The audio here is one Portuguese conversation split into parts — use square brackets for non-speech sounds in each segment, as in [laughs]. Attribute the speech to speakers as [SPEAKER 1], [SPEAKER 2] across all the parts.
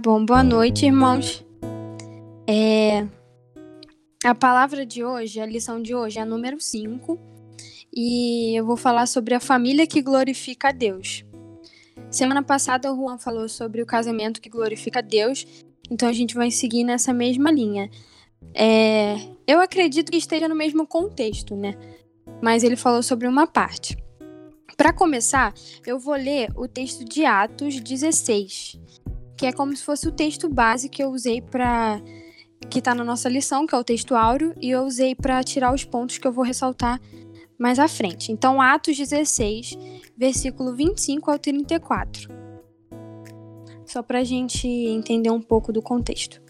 [SPEAKER 1] Bom, boa noite, irmãos. É... A palavra de hoje, a lição de hoje é a número 5, e eu vou falar sobre a família que glorifica a Deus. Semana passada o Juan falou sobre o casamento que glorifica a Deus, então a gente vai seguir nessa mesma linha. É... Eu acredito que esteja no mesmo contexto, né? Mas ele falou sobre uma parte. Para começar, eu vou ler o texto de Atos 16 que é como se fosse o texto base que eu usei para que está na nossa lição, que é o texto áureo, e eu usei para tirar os pontos que eu vou ressaltar mais à frente. Então, Atos 16, versículo 25 ao 34. Só para a gente entender um pouco do contexto.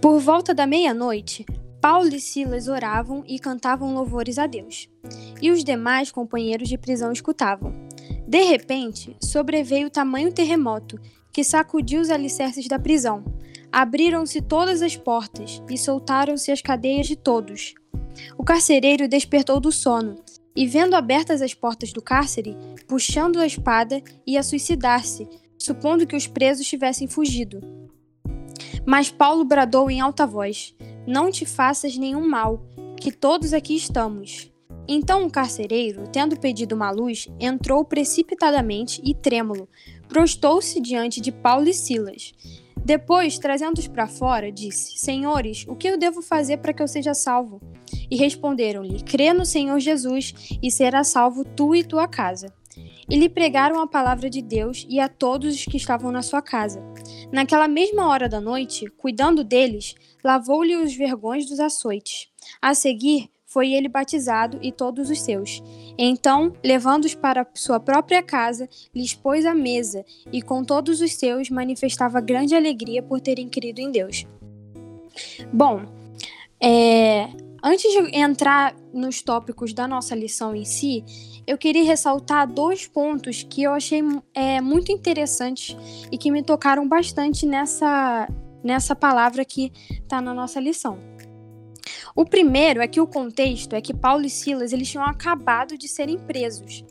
[SPEAKER 1] Por volta da meia-noite, Paulo e Silas oravam e cantavam louvores a Deus, e os demais companheiros de prisão escutavam. De repente, sobreveio tamanho terremoto que sacudiu os alicerces da prisão. Abriram-se todas as portas e soltaram-se as cadeias de todos. O carcereiro despertou do sono e, vendo abertas as portas do cárcere, puxando a espada, ia suicidar-se, supondo que os presos tivessem fugido. Mas Paulo bradou em alta voz: Não te faças nenhum mal, que todos aqui estamos. Então o carcereiro, tendo pedido uma luz, entrou precipitadamente e trêmulo, prostou-se diante de Paulo e Silas. Depois, trazendo-os para fora, disse: Senhores, o que eu devo fazer para que eu seja salvo? E responderam-lhe: Crê no Senhor Jesus e será salvo tu e tua casa. E lhe pregaram a palavra de Deus e a todos os que estavam na sua casa. Naquela mesma hora da noite, cuidando deles, lavou-lhe os vergões dos açoites. A seguir, foi ele batizado e todos os seus. Então, levando-os para sua própria casa, lhes pôs a mesa e com todos os seus manifestava grande alegria por terem crido em Deus. Bom, é, antes de entrar nos tópicos da nossa lição em si, eu queria ressaltar dois pontos que eu achei é, muito interessantes e que me tocaram bastante nessa, nessa palavra que está na nossa lição. O primeiro é que o contexto é que Paulo e Silas eles tinham acabado de serem presos.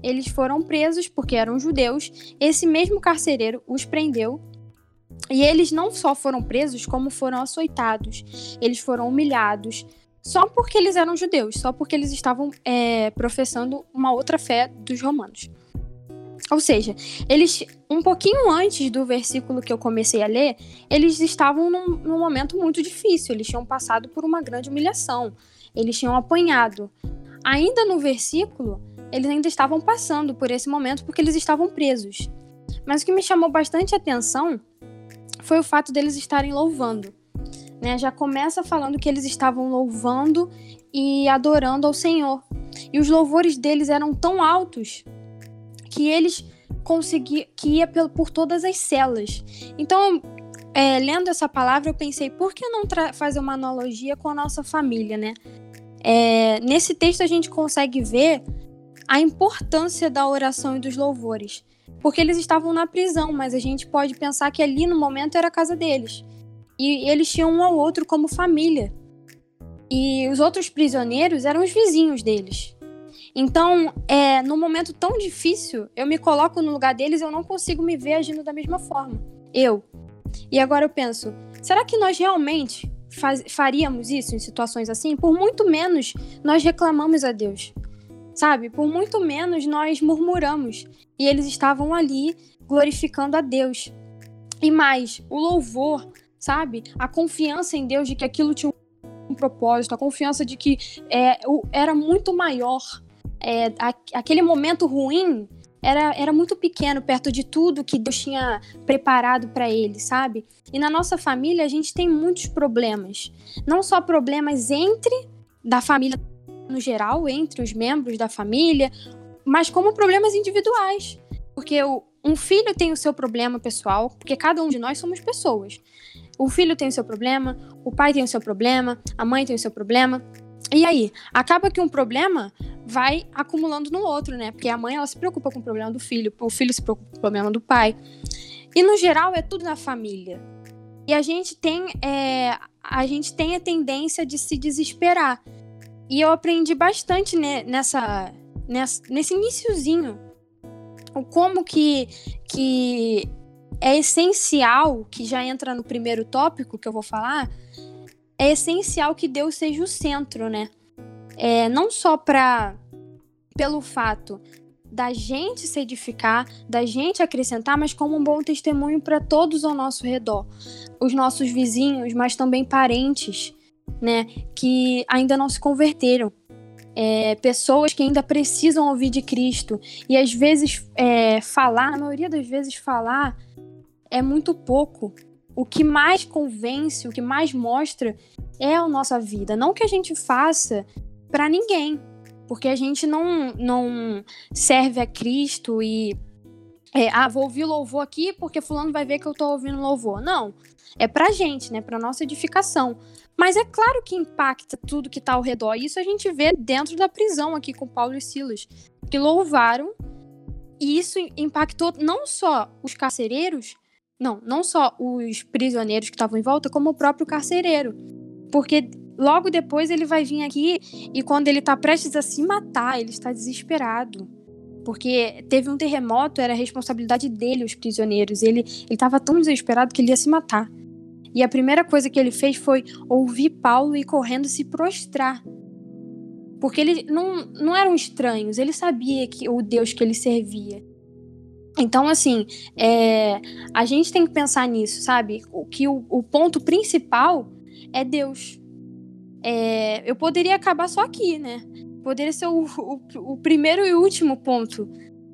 [SPEAKER 1] Eles foram presos porque eram judeus. Esse mesmo carcereiro os prendeu e eles não só foram presos, como foram açoitados. Eles foram humilhados, só porque eles eram judeus, só porque eles estavam é, professando uma outra fé dos romanos. Ou seja, eles, um pouquinho antes do versículo que eu comecei a ler, eles estavam num, num momento muito difícil, eles tinham passado por uma grande humilhação, eles tinham apanhado. Ainda no versículo, eles ainda estavam passando por esse momento porque eles estavam presos. Mas o que me chamou bastante atenção foi o fato deles estarem louvando. Né? Já começa falando que eles estavam louvando e adorando ao Senhor. E os louvores deles eram tão altos que eles conseguiam, que ia por, todas as celas. Então, é, lendo essa palavra, eu pensei, por que não fazer uma analogia com a nossa família, né? É, nesse texto a gente consegue ver a importância da oração e dos louvores. Porque eles estavam na prisão, mas a gente pode pensar que ali no momento era a casa deles. E eles tinham um ao outro como família. E os outros prisioneiros eram os vizinhos deles. Então, é, num momento tão difícil, eu me coloco no lugar deles e eu não consigo me ver agindo da mesma forma. Eu. E agora eu penso, será que nós realmente faz, faríamos isso em situações assim? Por muito menos nós reclamamos a Deus. Sabe? Por muito menos nós murmuramos. E eles estavam ali glorificando a Deus. E mais, o louvor, sabe? A confiança em Deus de que aquilo tinha um propósito, a confiança de que é, era muito maior é, a, aquele momento ruim era, era muito pequeno perto de tudo que Deus tinha preparado para ele, sabe? E na nossa família a gente tem muitos problemas. Não só problemas entre da família no geral, entre os membros da família, mas como problemas individuais. Porque o, um filho tem o seu problema pessoal, porque cada um de nós somos pessoas. O filho tem o seu problema, o pai tem o seu problema, a mãe tem o seu problema. E aí, acaba que um problema vai acumulando no outro, né? Porque a mãe ela se preocupa com o problema do filho, o filho se preocupa com o problema do pai. E no geral é tudo na família. E a gente tem é, a gente tem a tendência de se desesperar. E eu aprendi bastante ne, nessa, nessa nesse iníciozinho o como que que é essencial, que já entra no primeiro tópico que eu vou falar, é essencial que Deus seja o centro, né? É, não só para pelo fato da gente se edificar, da gente acrescentar, mas como um bom testemunho para todos ao nosso redor, os nossos vizinhos, mas também parentes, né, que ainda não se converteram. É, pessoas que ainda precisam ouvir de Cristo. E às vezes é, falar, na maioria das vezes falar, é muito pouco. O que mais convence, o que mais mostra é a nossa vida. Não que a gente faça para ninguém, porque a gente não, não serve a Cristo e. É, ah, vou ouvir louvor aqui porque fulano vai ver que eu tô ouvindo louvor. Não. É pra gente, né? Pra nossa edificação. Mas é claro que impacta tudo que tá ao redor. Isso a gente vê dentro da prisão aqui com Paulo e Silas. Que louvaram. E isso impactou não só os carcereiros, não, não só os prisioneiros que estavam em volta, como o próprio carcereiro. Porque Logo depois ele vai vir aqui e quando ele tá prestes a se matar, ele está desesperado. Porque teve um terremoto, era responsabilidade dele, os prisioneiros. Ele estava tão desesperado que ele ia se matar. E a primeira coisa que ele fez foi ouvir Paulo e correndo se prostrar. Porque ele não, não eram estranhos, ele sabia que o Deus que ele servia. Então, assim, é, a gente tem que pensar nisso, sabe? O, que o, o ponto principal é Deus. É, eu poderia acabar só aqui, né? Poderia ser o, o, o primeiro e último ponto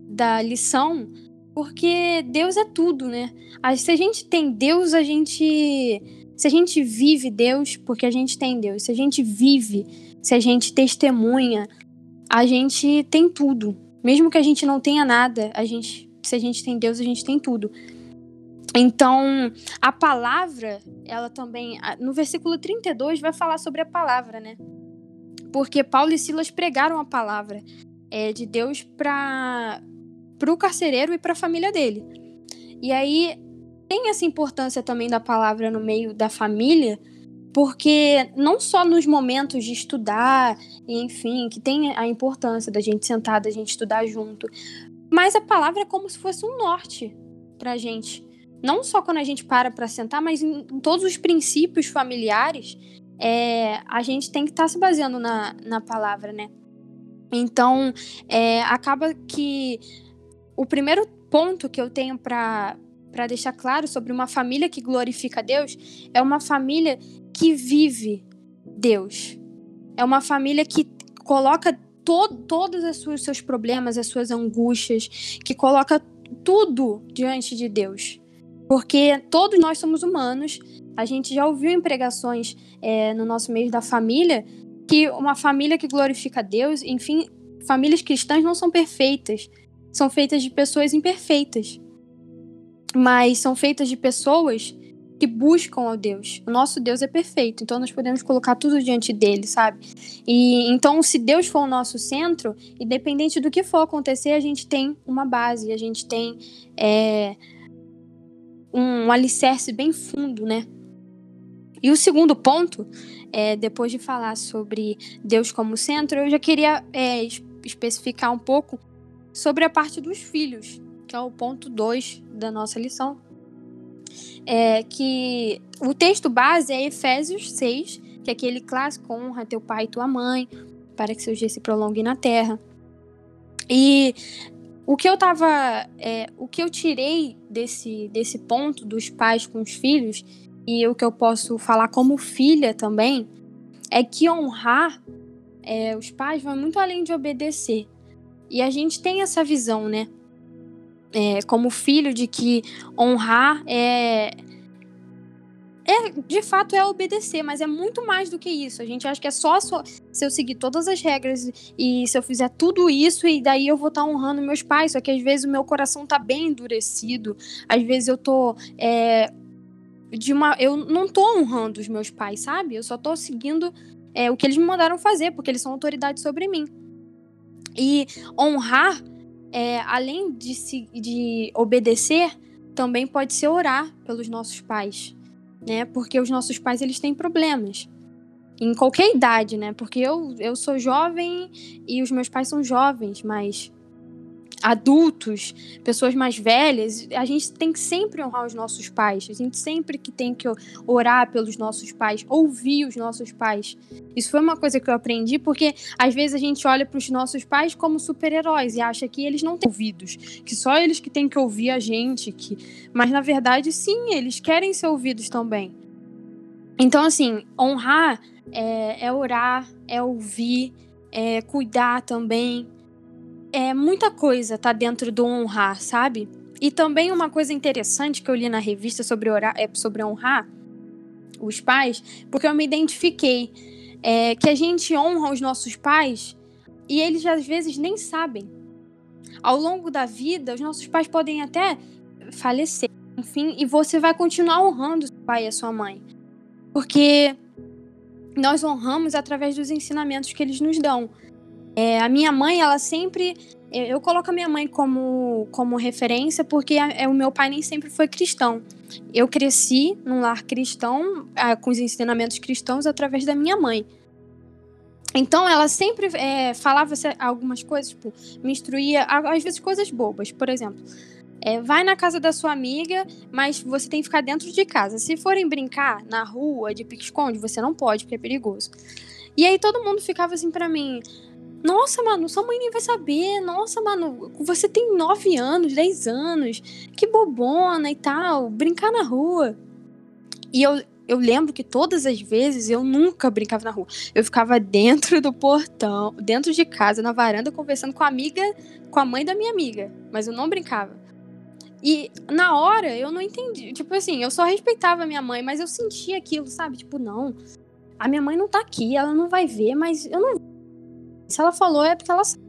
[SPEAKER 1] da lição, porque Deus é tudo, né? Se a gente tem Deus, a gente. Se a gente vive Deus, porque a gente tem Deus. Se a gente vive, se a gente testemunha, a gente tem tudo. Mesmo que a gente não tenha nada, a gente, se a gente tem Deus, a gente tem tudo. Então, a palavra, ela também, no versículo 32, vai falar sobre a palavra, né? Porque Paulo e Silas pregaram a palavra é, de Deus para o carcereiro e para a família dele. E aí tem essa importância também da palavra no meio da família, porque não só nos momentos de estudar, enfim, que tem a importância da gente sentar, da gente estudar junto, mas a palavra é como se fosse um norte para a gente não só quando a gente para para sentar, mas em, em, todos os princípios familiares, é, a gente tem que estar tá se baseando na, na palavra, né? Então, é, acaba que o primeiro ponto que eu tenho para para deixar claro sobre uma família que glorifica Deus é uma família que vive Deus. É uma família que coloca to todos os seus problemas, as suas angústias, que coloca tudo diante de Deus. Porque todos nós somos humanos. A gente já ouviu em pregações é, no nosso meio da família que uma família que glorifica Deus, enfim, famílias cristãs não são perfeitas. São feitas de pessoas imperfeitas. Mas são feitas de pessoas que buscam ao Deus. O nosso Deus é perfeito, então nós podemos colocar tudo diante dele, sabe? E então, se Deus for o nosso centro, independente do que for acontecer, a gente tem uma base, a gente tem é, um alicerce bem fundo, né? E o segundo ponto, é, depois de falar sobre Deus como centro, eu já queria é, especificar um pouco sobre a parte dos filhos, que é o ponto 2 da nossa lição. É que o texto base é Efésios 6, que é aquele clássico: honra teu pai e tua mãe, para que seus dias se prolonguem na terra. E o que eu tava. É, o que eu tirei desse, desse ponto dos pais com os filhos, e o que eu posso falar como filha também, é que honrar é, os pais vai muito além de obedecer. E a gente tem essa visão, né? É, como filho, de que honrar é, é, de fato, é obedecer, mas é muito mais do que isso. A gente acha que é só, só se eu seguir todas as regras e se eu fizer tudo isso e daí eu vou estar tá honrando meus pais. Só que às vezes o meu coração tá bem endurecido. Às vezes eu tô. É, de uma, eu não tô honrando os meus pais, sabe? Eu só tô seguindo é, o que eles me mandaram fazer, porque eles são autoridade sobre mim. E honrar, é, além de, se, de obedecer, também pode ser orar pelos nossos pais né? Porque os nossos pais eles têm problemas em qualquer idade, né? Porque eu, eu sou jovem e os meus pais são jovens, mas adultos, pessoas mais velhas, a gente tem que sempre honrar os nossos pais. A gente sempre que tem que orar pelos nossos pais, ouvir os nossos pais. Isso foi uma coisa que eu aprendi porque às vezes a gente olha para os nossos pais como super-heróis e acha que eles não têm ouvidos, que só eles que têm que ouvir a gente, que mas na verdade sim, eles querem ser ouvidos também. Então assim, honrar é, é orar, é ouvir, é cuidar também, é muita coisa tá dentro do honrar, sabe? E também uma coisa interessante que eu li na revista sobre orar, é sobre honrar os pais, porque eu me identifiquei é, que a gente honra os nossos pais e eles às vezes nem sabem. Ao longo da vida, os nossos pais podem até falecer, enfim, e você vai continuar honrando seu pai e a sua mãe. Porque nós honramos através dos ensinamentos que eles nos dão. É, a minha mãe, ela sempre. Eu coloco a minha mãe como, como referência porque a, é, o meu pai nem sempre foi cristão. Eu cresci num lar cristão, a, com os ensinamentos cristãos, através da minha mãe. Então, ela sempre é, falava algumas coisas, tipo, me instruía, às vezes coisas bobas. Por exemplo, é, vai na casa da sua amiga, mas você tem que ficar dentro de casa. Se forem brincar na rua de pique-esconde, você não pode, porque é perigoso. E aí todo mundo ficava assim para mim: nossa, mano, sua mãe nem vai saber. Nossa, mano, você tem 9 anos, 10 anos. Que bobona e tal. Brincar na rua. E eu, eu lembro que todas as vezes eu nunca brincava na rua. Eu ficava dentro do portão, dentro de casa, na varanda, conversando com a amiga, com a mãe da minha amiga. Mas eu não brincava. E na hora eu não entendi. Tipo assim, eu só respeitava a minha mãe, mas eu sentia aquilo, sabe? Tipo, não. A minha mãe não tá aqui, ela não vai ver, mas eu não se ela falou, é porque ela sabe.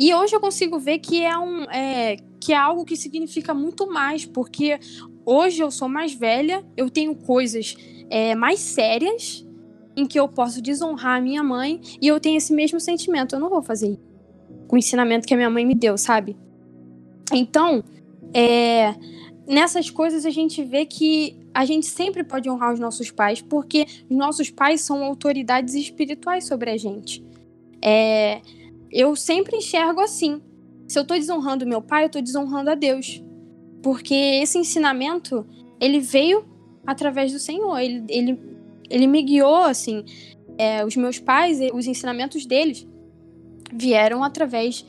[SPEAKER 1] E hoje eu consigo ver que é, um, é, que é algo que significa muito mais, porque hoje eu sou mais velha, eu tenho coisas é, mais sérias em que eu posso desonrar a minha mãe e eu tenho esse mesmo sentimento. Eu não vou fazer isso com o ensinamento que a minha mãe me deu, sabe? Então, é, nessas coisas a gente vê que a gente sempre pode honrar os nossos pais, porque os nossos pais são autoridades espirituais sobre a gente. É, eu sempre enxergo assim. Se eu estou desonrando meu pai, eu estou desonrando a Deus. Porque esse ensinamento, ele veio através do Senhor. Ele, ele, ele me guiou, assim. É, os meus pais, os ensinamentos deles vieram através.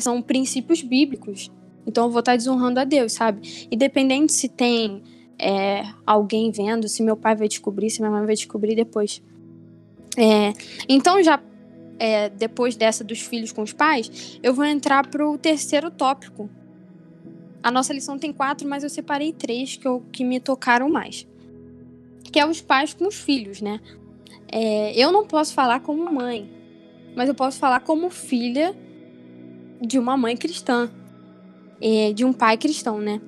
[SPEAKER 1] São princípios bíblicos. Então eu vou estar desonrando a Deus, sabe? Independente se tem é, alguém vendo, se meu pai vai descobrir, se minha mãe vai descobrir depois. É, então já é, depois dessa dos filhos com os pais, eu vou entrar para o terceiro tópico. A nossa lição tem quatro, mas eu separei três que, eu, que me tocaram mais. Que é os pais com os filhos, né? É, eu não posso falar como mãe, mas eu posso falar como filha de uma mãe cristã, é, de um pai cristão, né?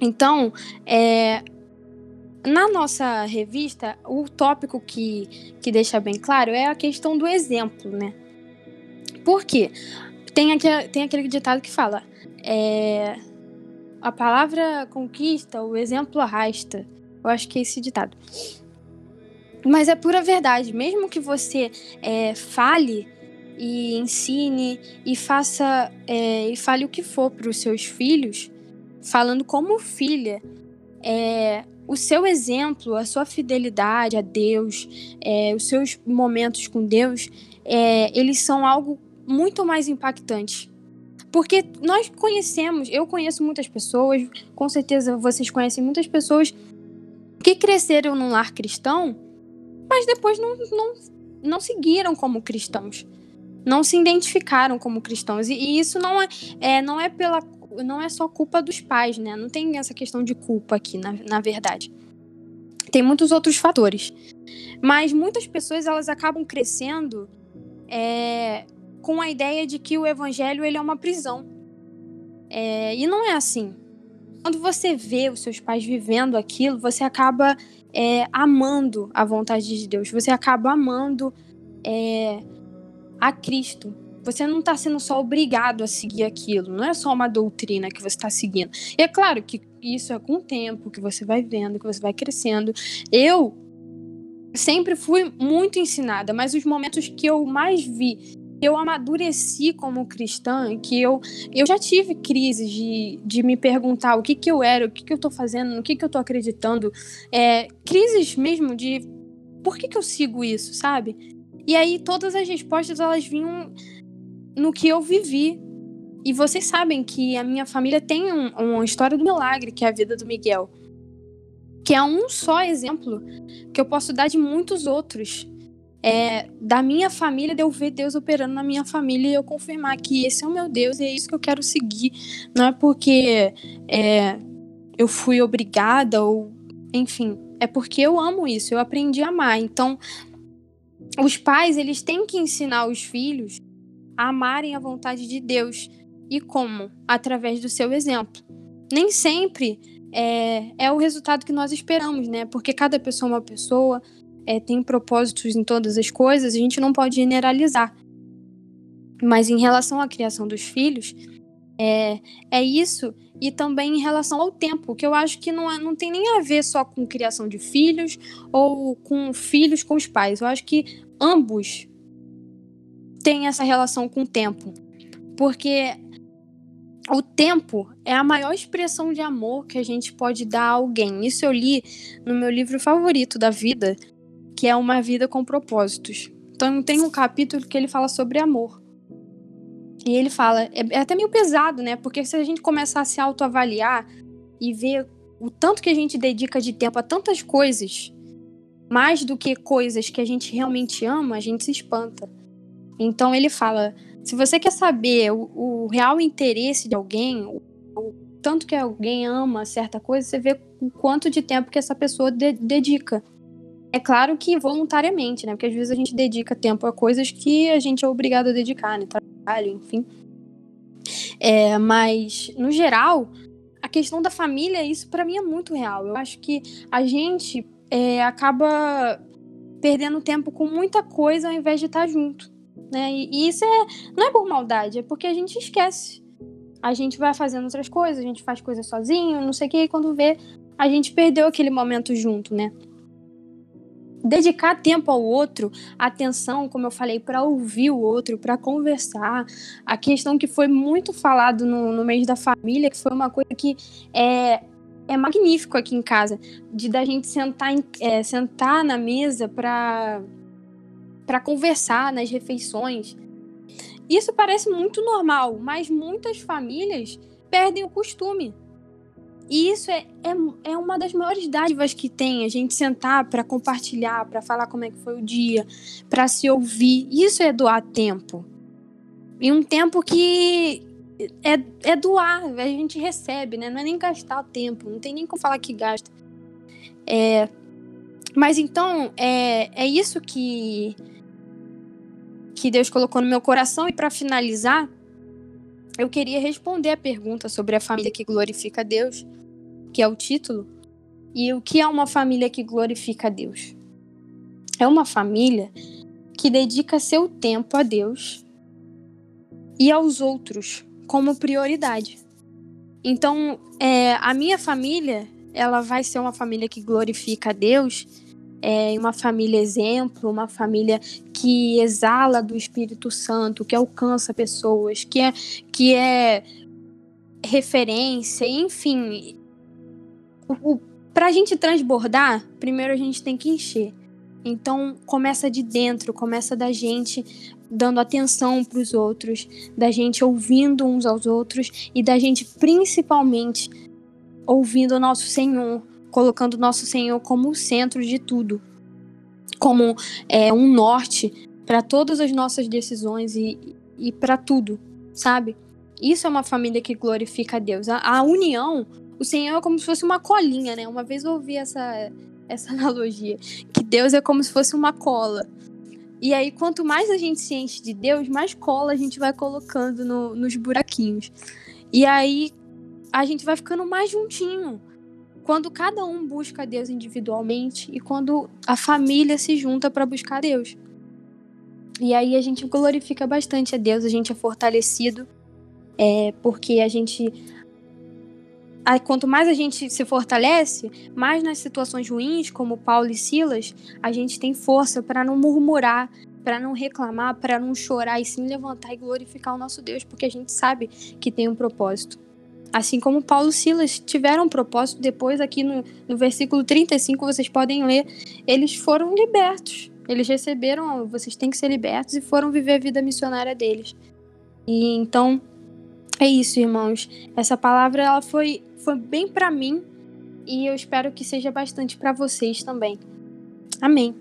[SPEAKER 1] Então, é, na nossa revista, o tópico que, que deixa bem claro é a questão do exemplo, né? Por quê? Tem, aquele, tem aquele ditado que fala: é, a palavra conquista, o exemplo arrasta. Eu acho que é esse ditado. Mas é pura verdade. Mesmo que você é, fale e ensine e faça é, e fale o que for para os seus filhos, falando como filha, é, o seu exemplo, a sua fidelidade a Deus, é, os seus momentos com Deus, é, eles são algo muito mais impactante. Porque nós conhecemos, eu conheço muitas pessoas, com certeza vocês conhecem muitas pessoas que cresceram num lar cristão, mas depois não, não, não seguiram como cristãos. Não se identificaram como cristãos. E, e isso não é, é, não é pela não é só culpa dos pais, né? Não tem essa questão de culpa aqui, na, na verdade. Tem muitos outros fatores. Mas muitas pessoas elas acabam crescendo é, com a ideia de que o evangelho ele é uma prisão. É, e não é assim. Quando você vê os seus pais vivendo aquilo, você acaba é, amando a vontade de Deus. Você acaba amando é, a Cristo. Você não está sendo só obrigado a seguir aquilo, não é só uma doutrina que você está seguindo. E é claro que isso é com o tempo, que você vai vendo, que você vai crescendo. Eu sempre fui muito ensinada, mas os momentos que eu mais vi eu amadureci como cristã, que eu, eu já tive crises de, de me perguntar o que, que eu era, o que, que eu tô fazendo, no que, que eu tô acreditando. É, crises mesmo de por que, que eu sigo isso, sabe? E aí todas as respostas elas vinham no que eu vivi. E vocês sabem que a minha família tem um, uma história do milagre, que é a vida do Miguel. Que é um só exemplo que eu posso dar de muitos outros é, da minha família, de eu ver Deus operando na minha família e eu confirmar que esse é o meu Deus e é isso que eu quero seguir. Não é porque é, eu fui obrigada ou. Enfim, é porque eu amo isso, eu aprendi a amar. Então, os pais, eles têm que ensinar os filhos amarem a vontade de Deus. E como? Através do seu exemplo. Nem sempre é, é o resultado que nós esperamos, né? Porque cada pessoa é uma pessoa, é, tem propósitos em todas as coisas, a gente não pode generalizar. Mas em relação à criação dos filhos, é, é isso, e também em relação ao tempo, que eu acho que não, é, não tem nem a ver só com criação de filhos ou com filhos com os pais. Eu acho que ambos têm essa relação com o tempo. Porque o tempo é a maior expressão de amor que a gente pode dar a alguém. Isso eu li no meu livro favorito da vida, que é Uma Vida com Propósitos. Então tem um capítulo que ele fala sobre amor. E ele fala, é, é até meio pesado, né? Porque se a gente começar a se autoavaliar e ver o tanto que a gente dedica de tempo a tantas coisas, mais do que coisas que a gente realmente ama, a gente se espanta. Então ele fala: se você quer saber o, o real interesse de alguém, o, o, tanto que alguém ama certa coisa, você vê o quanto de tempo que essa pessoa de, dedica. É claro que voluntariamente, né? Porque às vezes a gente dedica tempo a coisas que a gente é obrigado a dedicar, né? Trabalho, enfim. É, mas, no geral, a questão da família, isso para mim é muito real. Eu acho que a gente é, acaba perdendo tempo com muita coisa ao invés de estar junto. Né? E, isso é, não é por maldade, é porque a gente esquece. A gente vai fazendo outras coisas, a gente faz coisas sozinho, não sei o que, e quando vê, a gente perdeu aquele momento junto, né? dedicar tempo ao outro, atenção, como eu falei, para ouvir o outro, para conversar. A questão que foi muito falado no, no mês da família, que foi uma coisa que é, é magnífico aqui em casa, de da gente sentar, é, sentar na mesa para para conversar nas refeições. Isso parece muito normal, mas muitas famílias perdem o costume. E isso é, é, é uma das maiores dádivas que tem, a gente sentar para compartilhar, para falar como é que foi o dia, para se ouvir. Isso é doar tempo. E um tempo que é, é doar, a gente recebe, né? Não é nem gastar o tempo, não tem nem como falar que gasta. É, mas então, é, é isso que, que Deus colocou no meu coração. E para finalizar, eu queria responder a pergunta sobre a família que glorifica a Deus que é o título, e o que é uma família que glorifica a Deus? É uma família que dedica seu tempo a Deus e aos outros como prioridade. Então, é, a minha família, ela vai ser uma família que glorifica a Deus, é uma família exemplo, uma família que exala do Espírito Santo, que alcança pessoas, que é, que é referência, enfim, o, pra gente transbordar, primeiro a gente tem que encher. Então começa de dentro, começa da gente dando atenção para os outros, da gente ouvindo uns aos outros e da gente principalmente ouvindo o nosso Senhor, colocando o nosso Senhor como o centro de tudo, como é, um norte para todas as nossas decisões e, e para tudo, sabe? Isso é uma família que glorifica a Deus. A, a união o Senhor é como se fosse uma colinha, né? Uma vez eu ouvi essa, essa [laughs] analogia, que Deus é como se fosse uma cola. E aí, quanto mais a gente se enche de Deus, mais cola a gente vai colocando no, nos buraquinhos. E aí, a gente vai ficando mais juntinho. Quando cada um busca Deus individualmente e quando a família se junta para buscar Deus. E aí a gente glorifica bastante a Deus, a gente é fortalecido, é, porque a gente a, quanto mais a gente se fortalece, mais nas situações ruins, como Paulo e Silas, a gente tem força para não murmurar, para não reclamar, para não chorar e sim levantar e glorificar o nosso Deus, porque a gente sabe que tem um propósito. Assim como Paulo e Silas tiveram propósito, depois aqui no, no versículo 35 vocês podem ler, eles foram libertos. Eles receberam, vocês têm que ser libertos e foram viver a vida missionária deles. E então é isso, irmãos. Essa palavra ela foi foi bem para mim e eu espero que seja bastante para vocês também. Amém.